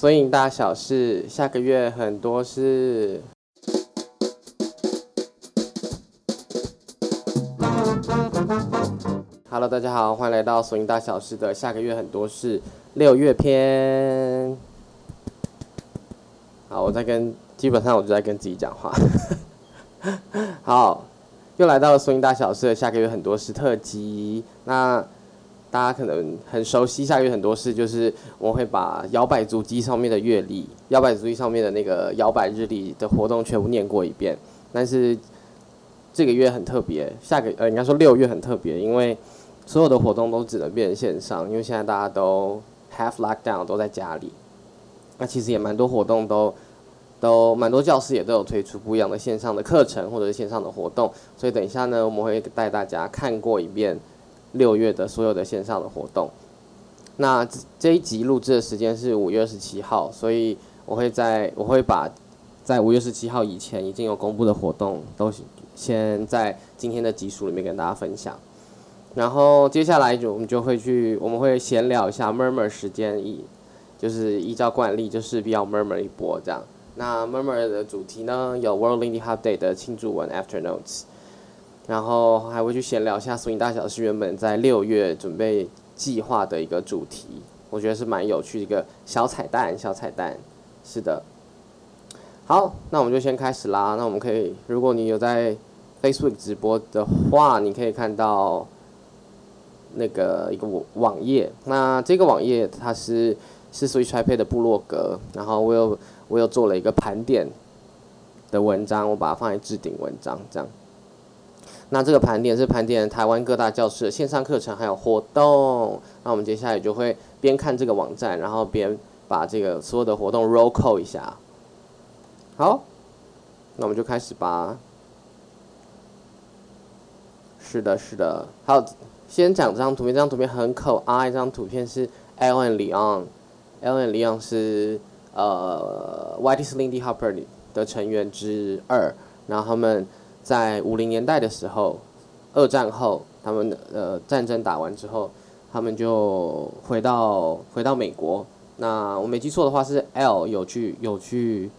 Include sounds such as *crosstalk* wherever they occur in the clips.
Swing 大小事，下个月很多事。Hello，大家好，欢迎来到 Swing 大小事的下个月很多事六月篇。好，我在跟，基本上我就在跟自己讲话。*laughs* 好，又来到了 Swing 大小事的下个月很多事特辑。那大家可能很熟悉，下月很多事就是我会把摇摆足迹上面的月历，摇摆足迹上面的那个摇摆日历的活动全部念过一遍。但是这个月很特别，下个呃应该说六月很特别，因为所有的活动都只能变成线上，因为现在大家都 half lockdown 都在家里。那其实也蛮多活动都都蛮多教室也都有推出不一样的线上的课程或者是线上的活动，所以等一下呢，我们会带大家看过一遍。六月的所有的线上的活动，那这一集录制的时间是五月二十七号，所以我会在我会把在五月十七号以前已经有公布的活动都先在今天的集数里面跟大家分享，然后接下来就我们就会去我们会闲聊一下 murmur 时间，依就是依照惯例就势必要 murmur 一波这样。那 murmur 的主题呢有 Worldly Hop Day 的庆祝文 After Notes。然后还会去闲聊一下 Swing 大小事原本在六月准备计划的一个主题，我觉得是蛮有趣的一个小彩蛋，小彩蛋，是的。好，那我们就先开始啦。那我们可以，如果你有在 Facebook 直播的话，你可以看到那个一个网网页。那这个网页它是是 Switch IP 的部落格，然后我有我有做了一个盘点的文章，我把它放在置顶文章这样。那这个盘点是盘点台湾各大教室的线上课程还有活动。那我们接下来就会边看这个网站，然后边把这个所有的活动 roll call 一下。好，那我们就开始吧。是的，是的。好，先讲这张图片，这张图片很可爱。这张图片是 Elle and Leon，Elle and Leon 是呃 White's Lindy Hopper 的成员之二，然后他们。在五零年代的时候，二战后，他们呃战争打完之后，他们就回到回到美国。那我没记错的话，是 L 有去有去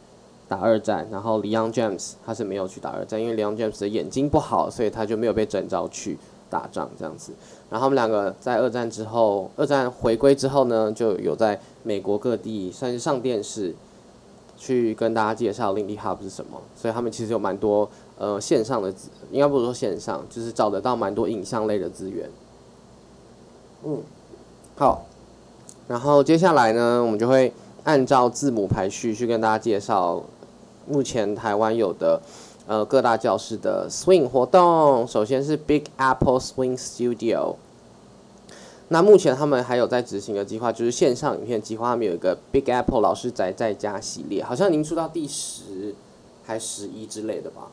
打二战，然后 Leon James 他是没有去打二战，因为 Leon James 的眼睛不好，所以他就没有被征召去打仗这样子。然后他们两个在二战之后，二战回归之后呢，就有在美国各地算是上电视，去跟大家介绍 Lindy Hop 是什么。所以他们其实有蛮多。呃，线上的资应该不是说线上，就是找得到蛮多影像类的资源。嗯，好，然后接下来呢，我们就会按照字母排序去跟大家介绍目前台湾有的呃各大教室的 Swing 活动。首先是 Big Apple Swing Studio，那目前他们还有在执行的计划，就是线上影片计划，他们有一个 Big Apple 老师宅在家系列，好像已经出到第十还十一之类的吧。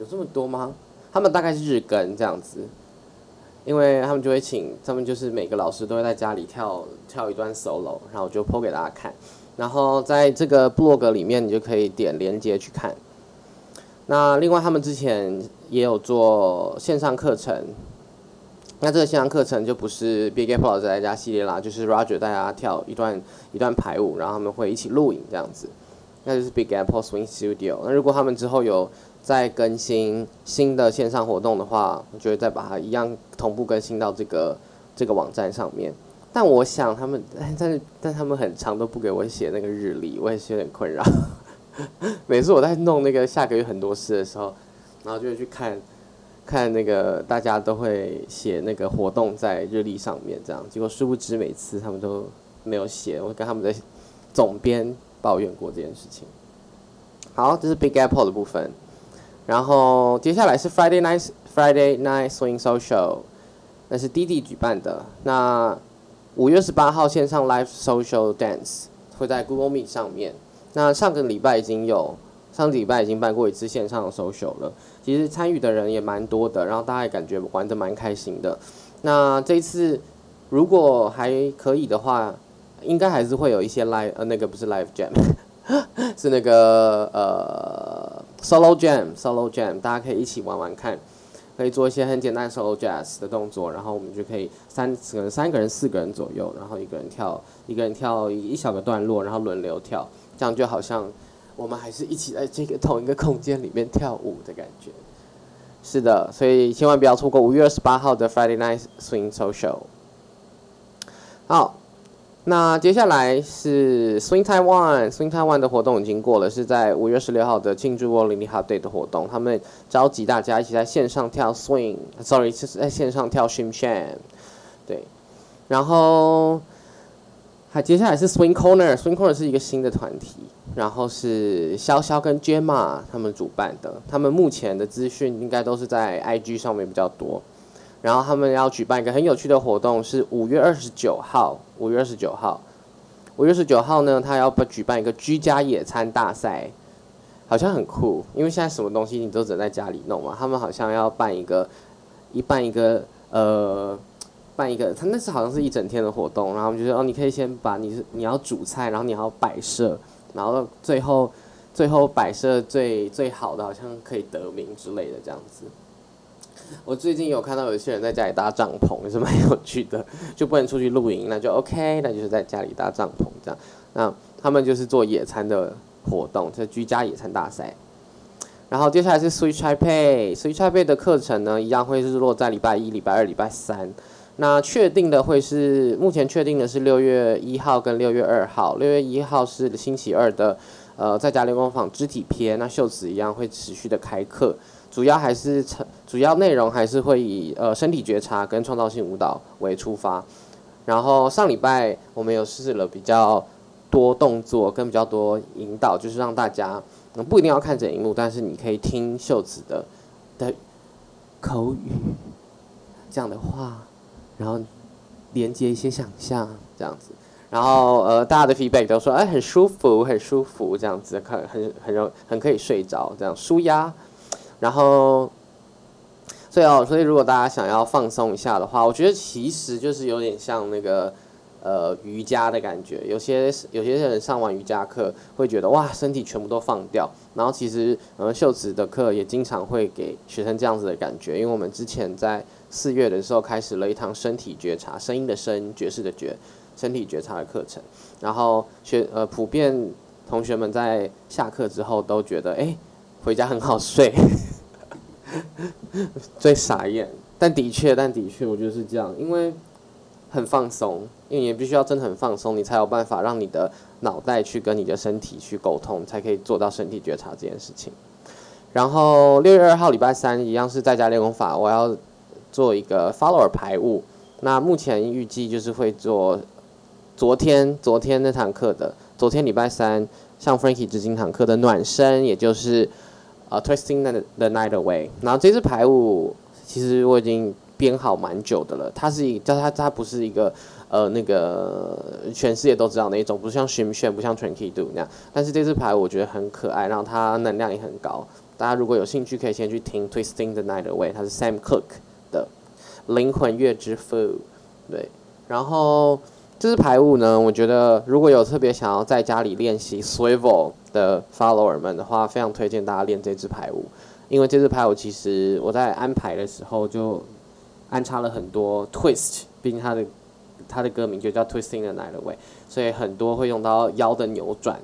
有这么多吗？他们大概是日更这样子，因为他们就会请，他们就是每个老师都会在家里跳跳一段 solo，然后就 po 给大家看。然后在这个 blog 里面，你就可以点连接去看。那另外他们之前也有做线上课程，那这个线上课程就不是 Big Apple 老师在家系列啦，就是 Roger 带大家跳一段一段排舞，然后他们会一起录影这样子，那就是 Big Apple Swing Studio。那如果他们之后有再更新新的线上活动的话，我觉得再把它一样同步更新到这个这个网站上面。但我想他们，*laughs* 但是但他们很长都不给我写那个日历，我也是有点困扰。*laughs* 每次我在弄那个下个月很多事的时候，然后就会去看，看那个大家都会写那个活动在日历上面，这样结果殊不知每次他们都没有写。我跟他们的总编抱怨过这件事情。好，这是 Big Apple 的部分。然后接下来是 Friday Night Friday Night Swing Social，那是弟弟举办的。那五月十八号线上 Live Social Dance 会在 Google Meet 上面。那上个礼拜已经有，上个礼拜已经办过一次线上的 Social 了。其实参与的人也蛮多的，然后大家也感觉玩的蛮开心的。那这一次如果还可以的话，应该还是会有一些 Live 呃那个不是 Live Jam，*laughs* 是那个呃。Solo Jam，Solo Jam，大家可以一起玩玩看。可以做一些很简单 solo jazz 的动作，然后我们就可以三可能三个人四个人左右，然后一个人跳一个人跳一小个段落，然后轮流跳，这样就好像我们还是一起在这个 *laughs* 同一个空间里面跳舞的感觉。是的，所以千万不要错过五月二十八号的 Friday Night Swing Social。好。那接下来是 Swing Taiwan，Swing Taiwan 的活动已经过了，是在五月十六号的庆祝 World Lindy Hop Day 的活动。他们召集大家一起在线上跳 Swing，Sorry，是在线上跳 Shim Sham，对。然后还接下来是 Swing Corner，Swing Corner 是一个新的团体，然后是潇潇跟 Gemma 他们主办的。他们目前的资讯应该都是在 IG 上面比较多。然后他们要举办一个很有趣的活动，是五月二十九号。五月二十九号，五月二十九号呢，他要举办一个居家野餐大赛，好像很酷。因为现在什么东西你都只能在家里弄嘛。他们好像要办一个，一办一个，呃，办一个，他那是好像是一整天的活动。然后我们就说，哦，你可以先把你是你要煮菜，然后你要摆设，然后最后最后摆设最最好的，好像可以得名之类的这样子。*laughs* 我最近有看到有些人在家里搭帐篷，也是蛮有趣的，*laughs* 就不能出去露营，那就 OK，那就是在家里搭帐篷这样。那他们就是做野餐的活动，就居家野餐大赛。然后接下来是 Switch Taipei，Switch Taipei 的课程呢，一样会是落在礼拜一、礼拜二、礼拜三。那确定的会是，目前确定的是六月一号跟六月二号。六月一号是星期二的，呃，在家练功坊肢体篇，那秀子一样会持续的开课。主要还是主要内容还是会以呃身体觉察跟创造性舞蹈为出发，然后上礼拜我们有试了比较多动作跟比较多引导，就是让大家不一定要看着荧幕，但是你可以听秀子的的口语这样的话，然后连接一些想象这样子，然后呃大家的 feedback 都说哎很舒服很舒服这样子，很很很容很可以睡着这样舒压。然后，所以哦，所以如果大家想要放松一下的话，我觉得其实就是有点像那个呃瑜伽的感觉。有些有些人上完瑜伽课会觉得哇，身体全部都放掉。然后其实呃秀子的课也经常会给学生这样子的感觉，因为我们之前在四月的时候开始了一堂身体觉察，声音的声，爵士的爵，身体觉察的课程。然后学呃普遍同学们在下课之后都觉得哎。诶回家很好睡，*laughs* 最傻眼，但的确，但的确，我觉得是这样，因为很放松，因为你必须要真的很放松，你才有办法让你的脑袋去跟你的身体去沟通，才可以做到身体觉察这件事情。然后六月二号礼拜三一样是在家练功法，我要做一个 follower 排舞，那目前预计就是会做昨天昨天那堂课的，昨天礼拜三像 Frankie 致敬堂课的暖身，也就是。啊、，Twisting the Night Away。然后这支排舞其实我已经编好蛮久的了。它是一，叫它它不是一个呃那个全世界都知道那一种，不是像 Shim Sham，不像 Tranky Do 那样。但是这支排舞我觉得很可爱，然后它能量也很高。大家如果有兴趣，可以先去听 Twisting the Night Away，它是 Sam Cook 的灵魂乐之父。对，然后这支排舞呢，我觉得如果有特别想要在家里练习 Swivel。的 follower 们的话，非常推荐大家练这支排舞，因为这支排舞其实我在安排的时候就安插了很多 twist，毕竟它的它的歌名就叫 Twisting the Night Away，所以很多会用到腰的扭转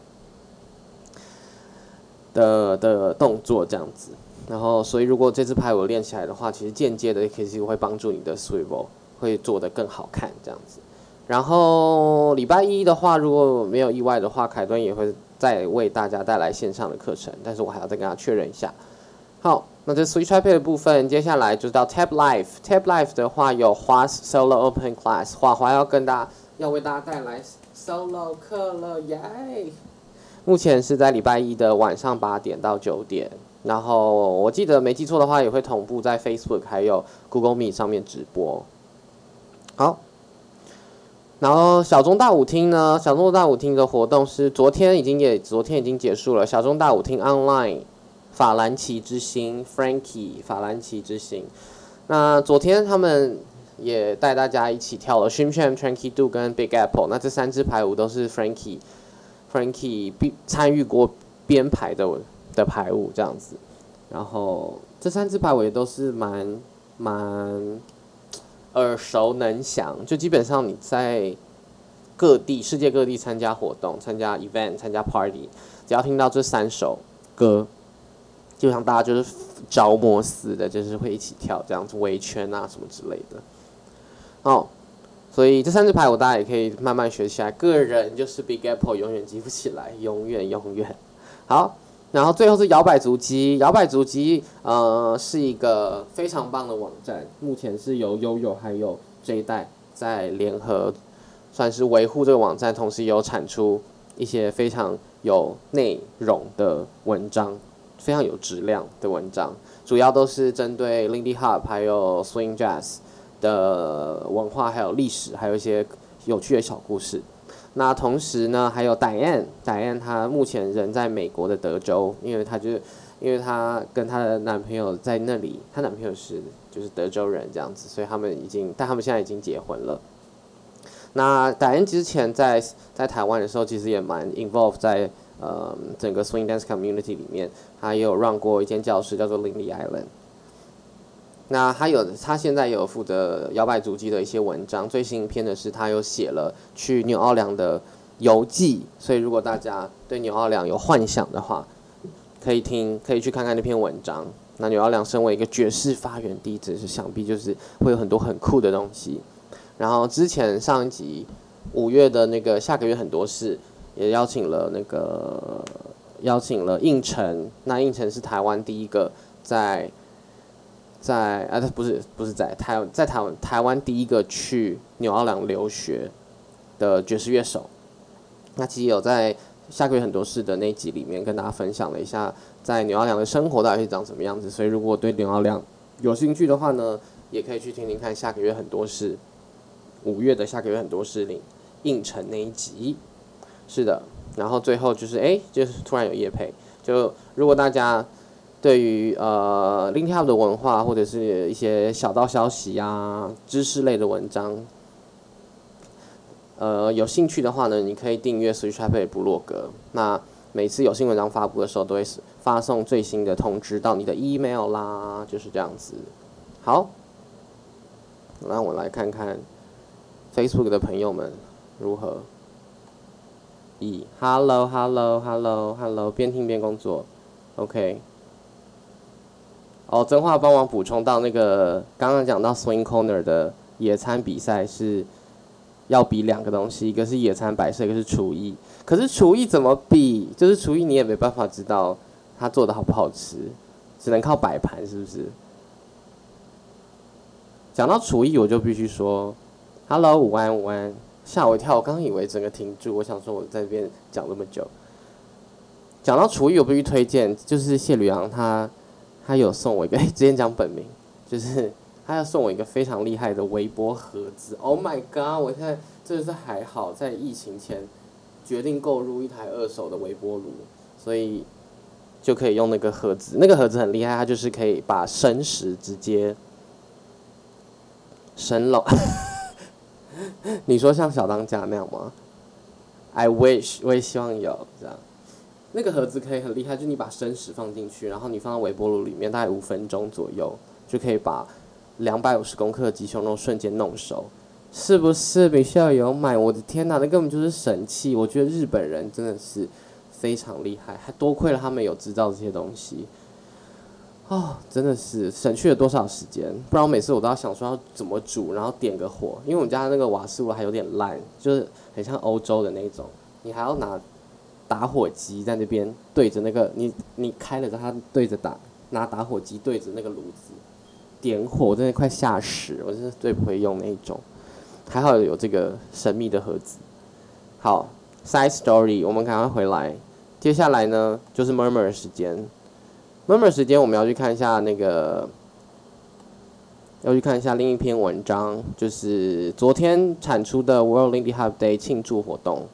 的的动作这样子。然后，所以如果这支排舞练起来的话，其实间接的其实会帮助你的 swivel 会做得更好看这样子。然后礼拜一的话，如果没有意外的话，凯顿也会。再为大家带来线上的课程，但是我还要再跟他确认一下。好，那这 Switch i p a 的部分，接下来就到 Tab Life。Tab Life 的话有华 Solo Open Class，华华要跟大家要为大家带来 Solo 课了耶。目前是在礼拜一的晚上八点到九点，然后我记得没记错的话，也会同步在 Facebook 还有 Google Meet 上面直播。好。然后小中大舞厅呢？小中大舞厅的活动是昨天已经也昨天已经结束了。小中大舞厅 online，法兰奇之星 Frankie 法兰奇之星。那昨天他们也带大家一起跳了 Shim Sham Tranky Do 跟 Big Apple。那这三支排舞都是 Frankie Frankie 参与过编排的的排舞这样子。然后。这三支牌我也都是蛮蛮耳熟能详，就基本上你在各地世界各地参加活动、参加 event、参加 party，只要听到这三首歌，就像大家就是着魔似的，就是会一起跳这样子围圈啊什么之类的。哦，所以这三支牌我大家也可以慢慢学起来。个人就是 Big Apple 永远记不起来，永远永远。好，然后最后是摇摆足迹，摇摆足迹呃是一个非常棒的网站，目前是由悠悠还有 J 代在联合，算是维护这个网站，同时也有产出一些非常有内容的文章。非常有质量的文章，主要都是针对 Lindy Hop 还有 Swing Jazz 的文化，还有历史，还有一些有趣的小故事。那同时呢，还有 Diane，Diane 她目前人在美国的德州，因为她就是因为她跟她的男朋友在那里，她男朋友是就是德州人这样子，所以他们已经，但他们现在已经结婚了。那 Diane 之前在在台湾的时候，其实也蛮 involved 在。呃，整个 swing dance community 里面，他也有 run 过一间教室，叫做 Lindy Island。那他有，他现在有负责摇摆足迹的一些文章。最新一篇的是他有写了去纽奥良的游记，所以如果大家对纽奥良有幻想的话，可以听，可以去看看那篇文章。那纽奥良身为一个爵士发源地，只是想必就是会有很多很酷的东西。然后之前上一集五月的那个下个月很多事。也邀请了那个，邀请了应成，那应成是台湾第一个在，在啊，他不是不是在台在台湾台湾第一个去纽奥良留学的爵士乐手。那其实有在下个月很多事的那集里面跟大家分享了一下在纽奥良的生活到底是长什么样子，所以如果对纽奥良有兴趣的话呢，也可以去听听看下个月很多事，五月的下个月很多事里应承那一集。是的，然后最后就是哎，就是突然有业配，就如果大家对于呃 Lindy Hop 的文化或者是一些小道消息啊、知识类的文章，呃有兴趣的话呢，你可以订阅 Switch Taipei 部落格。那每次有新文章发布的时候，都会发送最新的通知到你的 email 啦，就是这样子。好，那我来看看 Facebook 的朋友们如何。一，Hello Hello Hello Hello，边听边工作，OK。哦，真话帮忙补充到那个刚刚讲到 Swing Corner 的野餐比赛是要比两个东西，一个是野餐摆设，一个是厨艺。可是厨艺怎么比？就是厨艺你也没办法知道他做的好不好吃，只能靠摆盘，是不是？讲到厨艺，我就必须说，Hello 午安午安。吓我一跳，我刚刚以为整个停住，我想说我在这边讲那么久。讲到厨艺，我必须推荐，就是谢吕阳他，他有送我一个，*laughs* 直接讲本名，就是他要送我一个非常厉害的微波盒子。Oh my god！我现在真的是还好，在疫情前决定购入一台二手的微波炉，所以就可以用那个盒子。那个盒子很厉害，它就是可以把生食直接生冷。*laughs* 你说像小当家那样吗？I wish，我也希望有这样。那个盒子可以很厉害，就你把生食放进去，然后你放到微波炉里面，大概五分钟左右，就可以把两百五十公克的鸡胸肉瞬间弄熟，是不是？必须要有买，我的天哪，那根本就是神器！我觉得日本人真的是非常厉害，还多亏了他们有制造这些东西。哦，真的是省去了多少时间？不然我每次我都要想说要怎么煮，然后点个火，因为我们家那个瓦斯炉还有点烂，就是很像欧洲的那种，你还要拿打火机在那边对着那个你你开了之后，它对着打，拿打火机对着那个炉子点火，我真的快吓死，我真是最不会用那一种，还好有这个神秘的盒子。好，side story，我们赶快回来，接下来呢就是 murmur 时间。Murmur 时间，我们要去看一下那个，要去看一下另一篇文章，就是昨天产出的 World Lindy Hop Day 庆祝活动。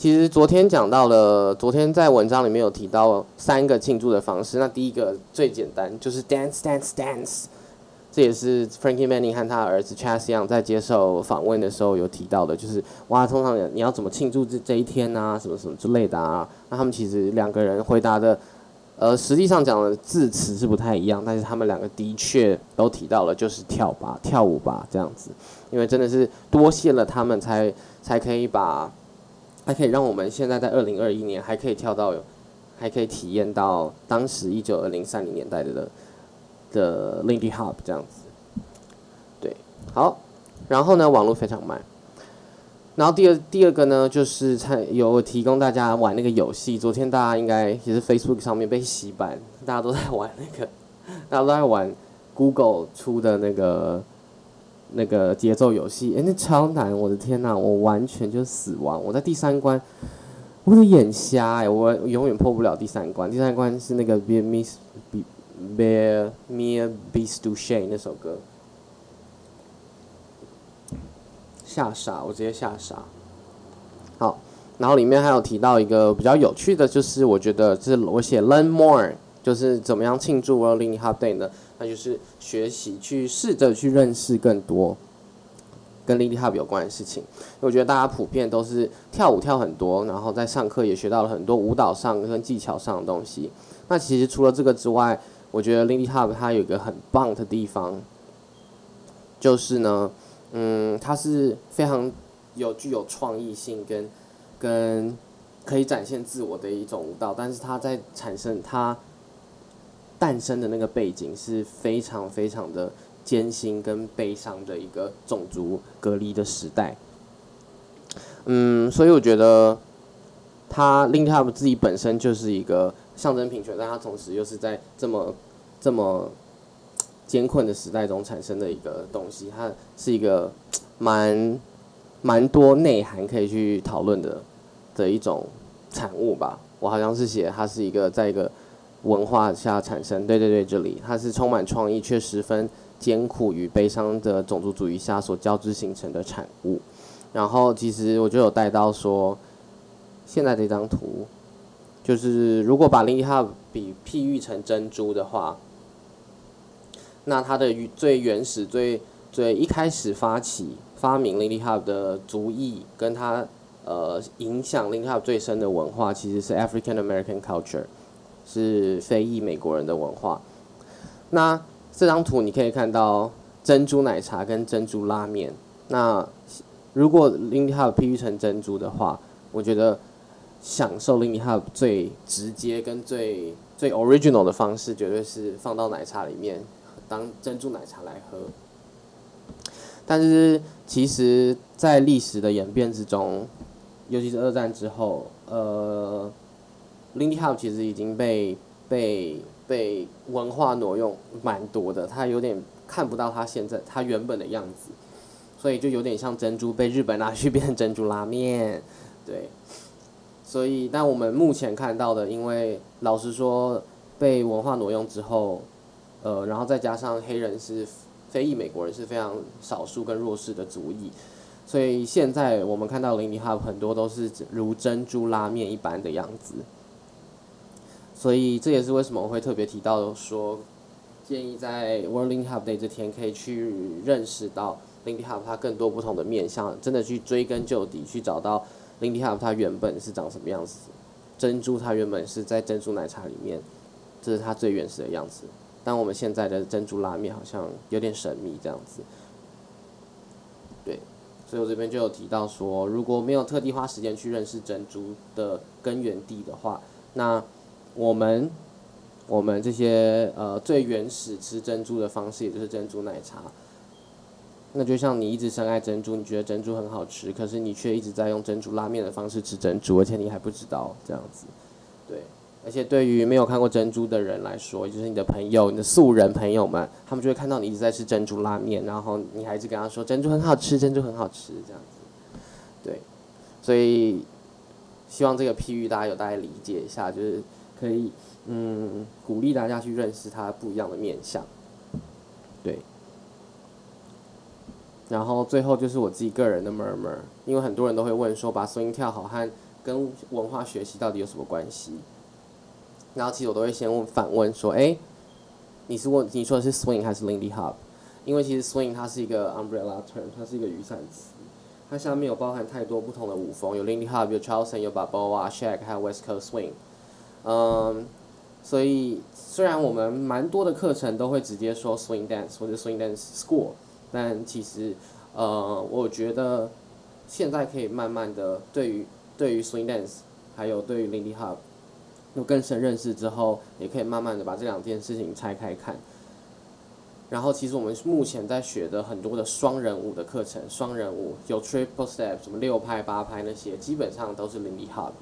其实昨天讲到了，昨天在文章里面有提到三个庆祝的方式。那第一个最简单，就是 Dance Dance Dance。这也是 Frankie Manny 和他儿子 Chas Young 在接受访问的时候有提到的，就是哇，通常你要怎么庆祝这这一天啊，什么什么之类的啊。那他们其实两个人回答的呃，实际上讲的字词是不太一样，但是他们两个的确都提到了，就是跳吧，跳舞吧这样子，因为真的是多谢了他们才才可以把，还可以让我们现在在二零二一年还可以跳到，还可以体验到当时一九二零三零年代的的 Lindy Hop 这样子，对，好，然后呢，网络非常慢。然后第二第二个呢，就是有提供大家玩那个游戏。昨天大家应该也是 Facebook 上面被洗版，大家都在玩那个，大家都在玩 Google 出的那个那个节奏游戏。哎，那超难！我的天呐，我完全就死亡。我在第三关，我的眼瞎哎，我永远破不了第三关。第三关是那个 Be Miss Be Be Me Beast to Shame 那首歌。吓傻，我直接吓傻。好，然后里面还有提到一个比较有趣的，就是我觉得是我写 learn more，就是怎么样庆祝 World Lindy Hop Day 呢？那就是学习去试着去认识更多跟 Lindy Hop 有关的事情。我觉得大家普遍都是跳舞跳很多，然后在上课也学到了很多舞蹈上跟技巧上的东西。那其实除了这个之外，我觉得 Lindy Hop 它有一个很棒的地方，就是呢。嗯，它是非常有具有创意性跟跟可以展现自我的一种舞蹈，但是它在产生它诞生的那个背景是非常非常的艰辛跟悲伤的一个种族隔离的时代。嗯，所以我觉得他 Link Up 自己本身就是一个象征平权，但他同时又是在这么这么。艰困的时代中产生的一个东西，它是一个蛮蛮多内涵可以去讨论的的一种产物吧。我好像是写它是一个在一个文化下产生，对对对，这里它是充满创意却十分艰苦与悲伤的种族主义下所交织形成的产物。然后其实我就有带到说，现在这张图就是如果把 Lindy Hop 比譬喻成珍珠的话。那它的最原始、最最一开始发起发明 Lindy Hop 的族裔，跟它呃影响 Lindy Hop 最深的文化，其实是 African American culture，是非裔美国人的文化。那这张图你可以看到珍珠奶茶跟珍珠拉面。那如果 Lindy Hop 譬喻成珍珠的话，我觉得享受 Lindy Hop 最直接跟最最 original 的方式，绝对是放到奶茶里面。当珍珠奶茶来喝，但是其实，在历史的演变之中，尤其是二战之后，呃，Lindy Hop 其实已经被被被文化挪用蛮多的，它有点看不到它现在它原本的样子，所以就有点像珍珠被日本拿去变成珍珠拉面，*laughs* 对，所以但我们目前看到的，因为老实说，被文化挪用之后。呃，然后再加上黑人是非裔美国人是非常少数跟弱势的族裔，所以现在我们看到 Lindy Hop 很多都是如珍珠拉面一般的样子，所以这也是为什么我会特别提到说，建议在 World Lindy Hop Day 这天可以去认识到 Lindy Hub 它更多不同的面向，真的去追根究底，去找到 Lindy Hub 它原本是长什么样子，珍珠它原本是在珍珠奶茶里面，这是它最原始的样子。但我们现在的珍珠拉面好像有点神秘这样子，对，所以我这边就有提到说，如果没有特地花时间去认识珍珠的根源地的话，那我们我们这些呃最原始吃珍珠的方式，也就是珍珠奶茶，那就像你一直深爱珍珠，你觉得珍珠很好吃，可是你却一直在用珍珠拉面的方式吃珍珠，而且你还不知道这样子，对。而且对于没有看过珍珠的人来说，就是你的朋友、你的素人朋友们，他们就会看到你一直在吃珍珠拉面，然后你还一直跟他说珍珠很好吃，珍珠很好吃这样子。对，所以希望这个譬喻大家有大概理解一下，就是可以嗯鼓励大家去认识它不一样的面相。对。然后最后就是我自己个人的 murmur，因为很多人都会问说，把 swing 跳好和跟文化学习到底有什么关系？然后其实我都会先问反问说，哎，你是问你说的是 swing 还是 Lindy Hop？因为其实 swing 它是一个 umbrella term，它是一个雨伞词，它下面有包含太多不同的舞风，有 Lindy Hop，有 Charleston，有 Balboa、Shake，还有 West Coast Swing。嗯，所以虽然我们蛮多的课程都会直接说 swing dance 或者 swing dance school，但其实呃，我觉得现在可以慢慢的对于对于 swing dance 还有对于 Lindy Hop 有更深认识之后，也可以慢慢的把这两件事情拆开看。然后，其实我们目前在学的很多的双人舞的课程，双人舞有 triple step，什么六拍八拍那些，基本上都是 Lindy Hop，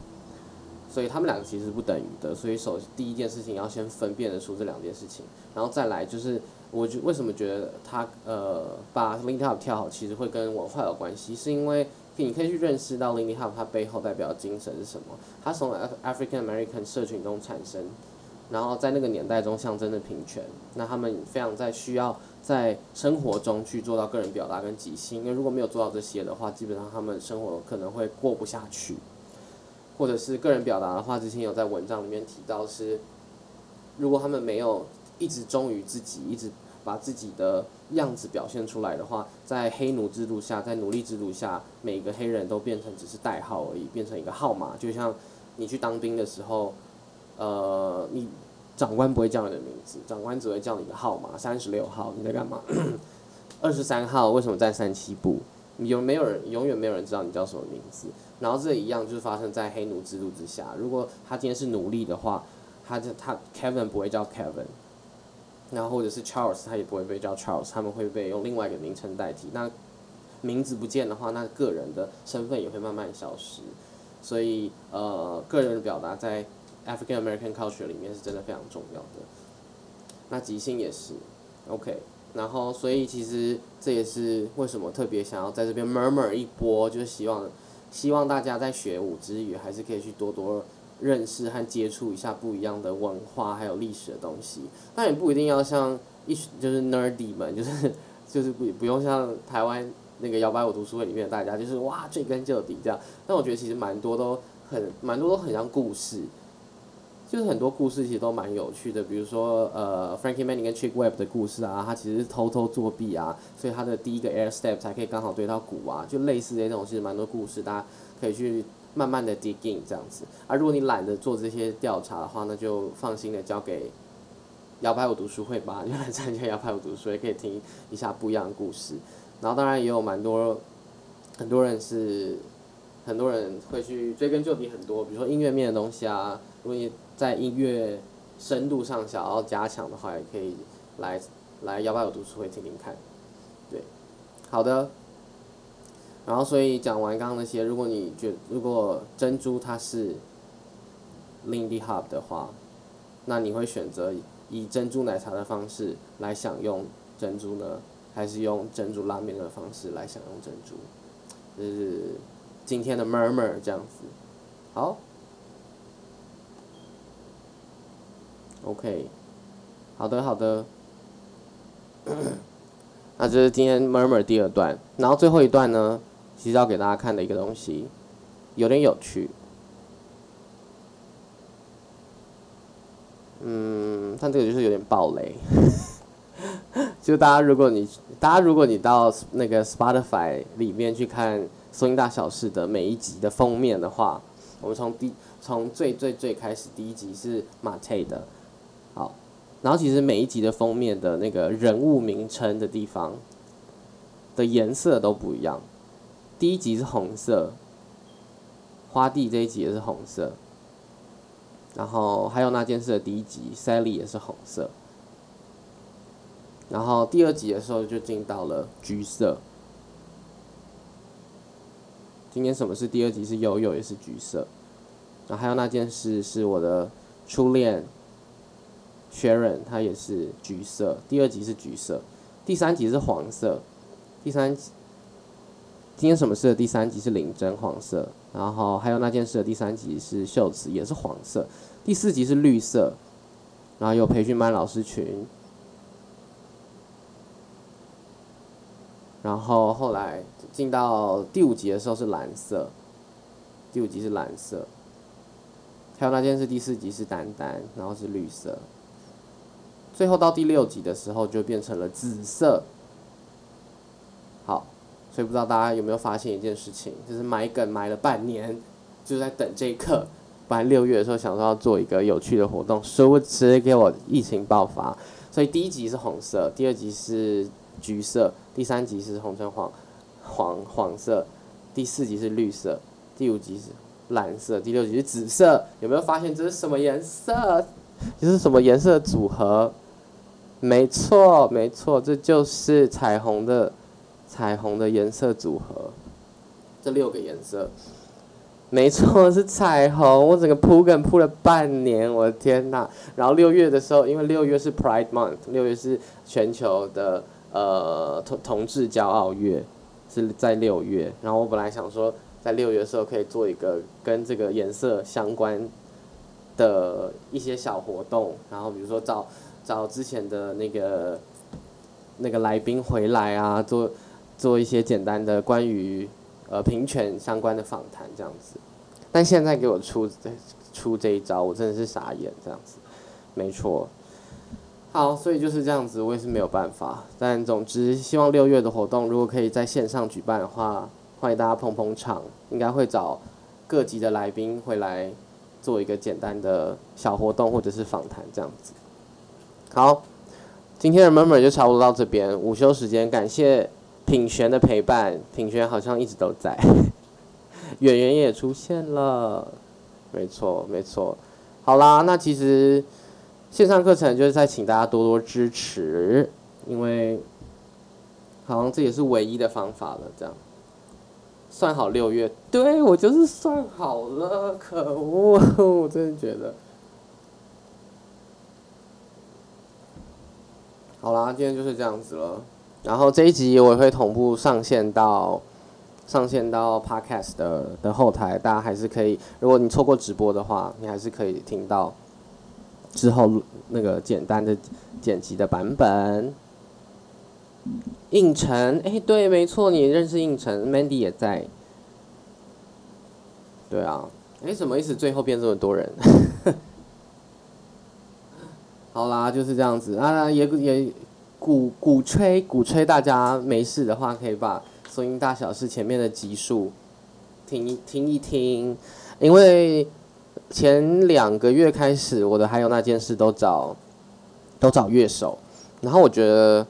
所以他们两个其实不等于的。所以首第一件事情要先分辨得出这两件事情，然后再来就是，我就为什么觉得他呃把 Lindy Hop 跳好，其实会跟文化有关系，是因为你可以去认识到 Lindy Hop 它背后代表的精神是什么，它从 African American 社群中产生。然后在那个年代中象征着平权，那他们非常在需要在生活中去做到个人表达跟即兴，因为如果没有做到这些的话，基本上他们生活可能会过不下去。或者是个人表达的话，之前有在文章里面提到是，如果他们没有一直忠于自己，一直把自己的样子表现出来的话，在黑奴制度下，在奴隶制度下，每个黑人都变成只是代号而已，变成一个号码，就像你去当兵的时候。呃，你长官不会叫你的名字，长官只会叫你的号码，三十六号你在干嘛？二十三号为什么在三七部？有没有人永远没有人知道你叫什么名字？然后这一样就是发生在黑奴制度之下。如果他今天是奴隶的话，他就他 Kevin 不会叫 Kevin，然后或者是 Charles 他也不会被叫 Charles，他们会被用另外一个名称代替。那名字不见的话，那个人的身份也会慢慢消失。所以呃，个人的表达在 African American culture 里面是真的非常重要的，那即兴也是，OK，然后所以其实这也是为什么特别想要在这边 murmur 一波，就是希望希望大家在学舞之余，还是可以去多多认识和接触一下不一样的文化还有历史的东西。但也不一定要像一就是 nerdy 们，就是 *laughs* 就是不不用像台湾那个摇摆舞读书会里面的大家，就是哇追根究底这样。但我觉得其实蛮多都很蛮多都很像故事。就是很多故事其实都蛮有趣的，比如说呃，Frankie Manning 跟 Chick Webb 的故事啊，他其实偷偷作弊啊，所以他的第一个 Air Step 才可以刚好对到鼓啊，就类似这种其实蛮多故事，大家可以去慢慢的 dig in 这样子。而、啊、如果你懒得做这些调查的话，那就放心的交给摇摆舞读书会吧，就来参加摇摆舞读书会，可以听一下不一样的故事。然后当然也有蛮多很多人是很多人会去追根究底很多，比如说音乐面的东西啊，如果你在音乐深度上想要加强的话，也可以来来幺八九读书会听听看，对，好的。然后所以讲完刚刚那些，如果你觉如果珍珠它是 Lindy Hop 的话，那你会选择以珍珠奶茶的方式来享用珍珠呢，还是用珍珠拉面的方式来享用珍珠？就是今天的 murmur 这样子，好。OK，好的好的，*coughs* 那这是今天 Murmur 第二段，然后最后一段呢，其实要给大家看的一个东西，有点有趣。嗯，但这个就是有点暴雷，*laughs* 就大家如果你大家如果你到那个 Spotify 里面去看《声音大小事》的每一集的封面的话，我们从第从最最最开始第一集是马 e 的。好，然后其实每一集的封面的那个人物名称的地方的颜色都不一样。第一集是红色，花地这一集也是红色。然后还有那件事的第一集，Sally 也是红色。然后第二集的时候就进到了橘色。今天什么是第二集是悠悠也是橘色。然后还有那件事是我的初恋。Sharon 他也是橘色，第二集是橘色，第三集是黄色，第三集今天什么事的第三集是领针黄色，然后还有那件事的第三集是秀慈也是黄色，第四集是绿色，然后有培训班老师群，然后后来进到第五集的时候是蓝色，第五集是蓝色，还有那件事第四集是丹丹，然后是绿色。最后到第六集的时候就变成了紫色。好，所以不知道大家有没有发现一件事情，就是埋梗埋了半年，就在等这一刻，本来六月的时候想说要做一个有趣的活动，殊不知给我疫情爆发。所以第一集是红色，第二集是橘色，第三集是红橙黄黄黄色，第四集是绿色，第五集是蓝色，第六集是紫色。有没有发现这是什么颜色？这是什么颜色组合？没错，没错，这就是彩虹的彩虹的颜色组合。这六个颜色。没错，是彩虹。我整个铺梗铺了半年，我的天呐！然后六月的时候，因为六月是 Pride Month，六月是全球的呃同同志骄傲月，是在六月。然后我本来想说，在六月的时候可以做一个跟这个颜色相关的一些小活动，然后比如说找找之前的那个那个来宾回来啊，做做一些简单的关于。呃，平权相关的访谈这样子，但现在给我出出这一招，我真的是傻眼这样子，没错。好，所以就是这样子，我也是没有办法。但总之，希望六月的活动如果可以在线上举办的话，欢迎大家捧捧场，应该会找各级的来宾回来做一个简单的小活动或者是访谈这样子。好，今天的 murmur 就差不多到这边，午休时间，感谢。品璇的陪伴，品璇好像一直都在，*laughs* 演员也出现了，没错没错，好啦，那其实线上课程就是在请大家多多支持，因为好像这也是唯一的方法了，这样算好六月，对我就是算好了，可恶，*laughs* 我真的觉得，好啦，今天就是这样子了。然后这一集我也会同步上线到上线到 Podcast 的的后台，大家还是可以，如果你错过直播的话，你还是可以听到之后那个简单的剪辑的版本。应晨，哎，对，没错，你认识应晨，Mandy 也在。对啊，哎，什么意思？最后变这么多人？好啦，就是这样子啊，也也。鼓鼓吹鼓吹，大家没事的话可以把《声音大小事》前面的集数听一听一听，因为前两个月开始，我的还有那件事都找都找乐手，然后我觉得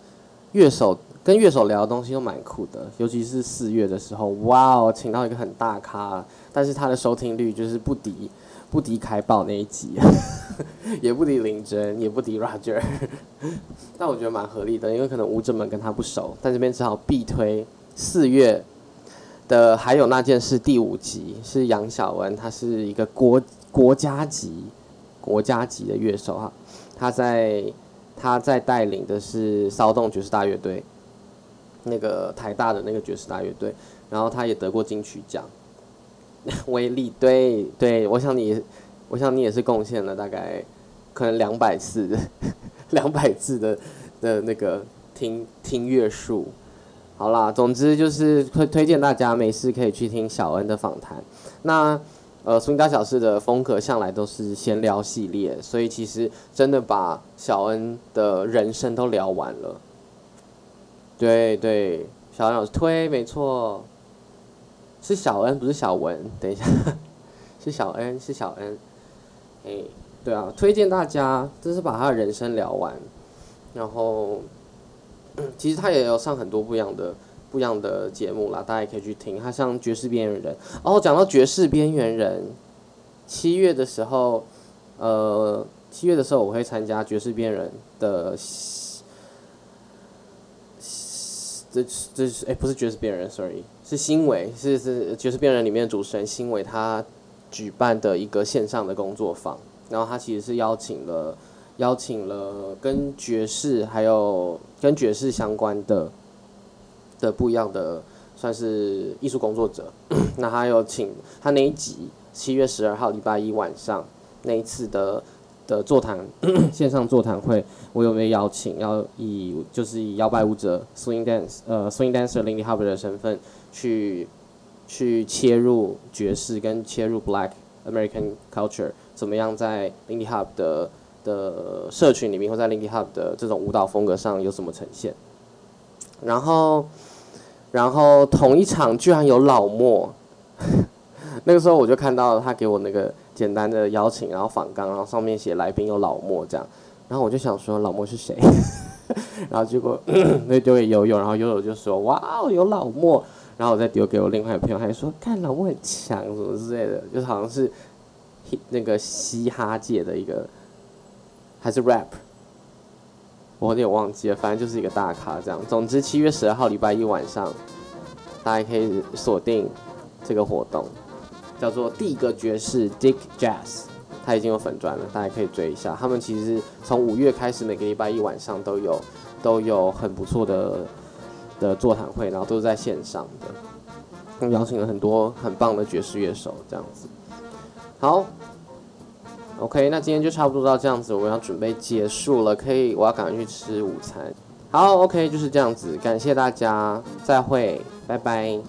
乐手跟乐手聊的东西都蛮酷的，尤其是四月的时候，哇哦，请到一个很大咖，但是他的收听率就是不敌不敌凯宝那一集。*laughs* 也不敌林真，也不敌 Roger，但我觉得蛮合理的，因为可能舞者们跟他不熟，但这边只好必推四月的，还有那件事第五集是杨小文，他是一个国国家级国家级的乐手哈，他在他在带领的是骚动爵士大乐队，那个台大的那个爵士大乐队，然后他也得过金曲奖，*laughs* 威力对对，我想你。我想你也是贡献了大概可能两百次，*laughs* 两百次的的那个听听乐数。好啦，总之就是推推荐大家没事可以去听小恩的访谈。那呃，苏音大小事的风格向来都是闲聊系列，所以其实真的把小恩的人生都聊完了。对对，小恩老师推没错，是小恩不是小文，等一下，是小恩是小恩。哎，对啊，推荐大家，就是把他的人生聊完，然后，其实他也有上很多不一样的、不一样的节目啦，大家也可以去听。他像爵士边缘人，哦，讲到爵士边缘人，七月的时候，呃，七月的时候我会参加爵士边缘人的，这这是哎不是爵士边缘人，sorry，是新伟，是是爵士边缘人里面的主持人新伟他。举办的一个线上的工作坊，然后他其实是邀请了邀请了跟爵士还有跟爵士相关的的不一样的算是艺术工作者，*clears throat* 那他有请他那一集七月十二号礼拜一晚上那一次的的座谈 *clears throat* 线上座谈会，我有没有邀请要以就是以摇摆舞者 swing dance 呃 swing dancer Lindy Hopper 的身份去。去切入爵士跟切入 Black American culture，怎么样在 Lindy Hop 的的社群里面，或在 Lindy Hop 的这种舞蹈风格上有什么呈现？然后，然后同一场居然有老莫，*laughs* 那个时候我就看到他给我那个简单的邀请，然后访纲，然后上面写来宾有老莫这样，然后我就想说老莫是谁？*laughs* 然后结果 *clears throat* 那丢给悠悠，然后悠悠就说哇哦有老莫，然后我再丢给我另外一个朋友，他就说看老莫很强什么之类的，就是好像是那个嘻哈界的一个还是 rap。我有点忘记了，反正就是一个大咖这样。总之，七月十二号礼拜一晚上，大家可以锁定这个活动，叫做第一个爵士 Dick Jazz，他已经有粉钻了，大家可以追一下。他们其实从五月开始，每个礼拜一晚上都有都有很不错的的座谈会，然后都是在线上的，邀请了很多很棒的爵士乐手这样子。好。OK，那今天就差不多到这样子，我要准备结束了，可以，我要赶快去吃午餐。好，OK，就是这样子，感谢大家，再会，拜拜。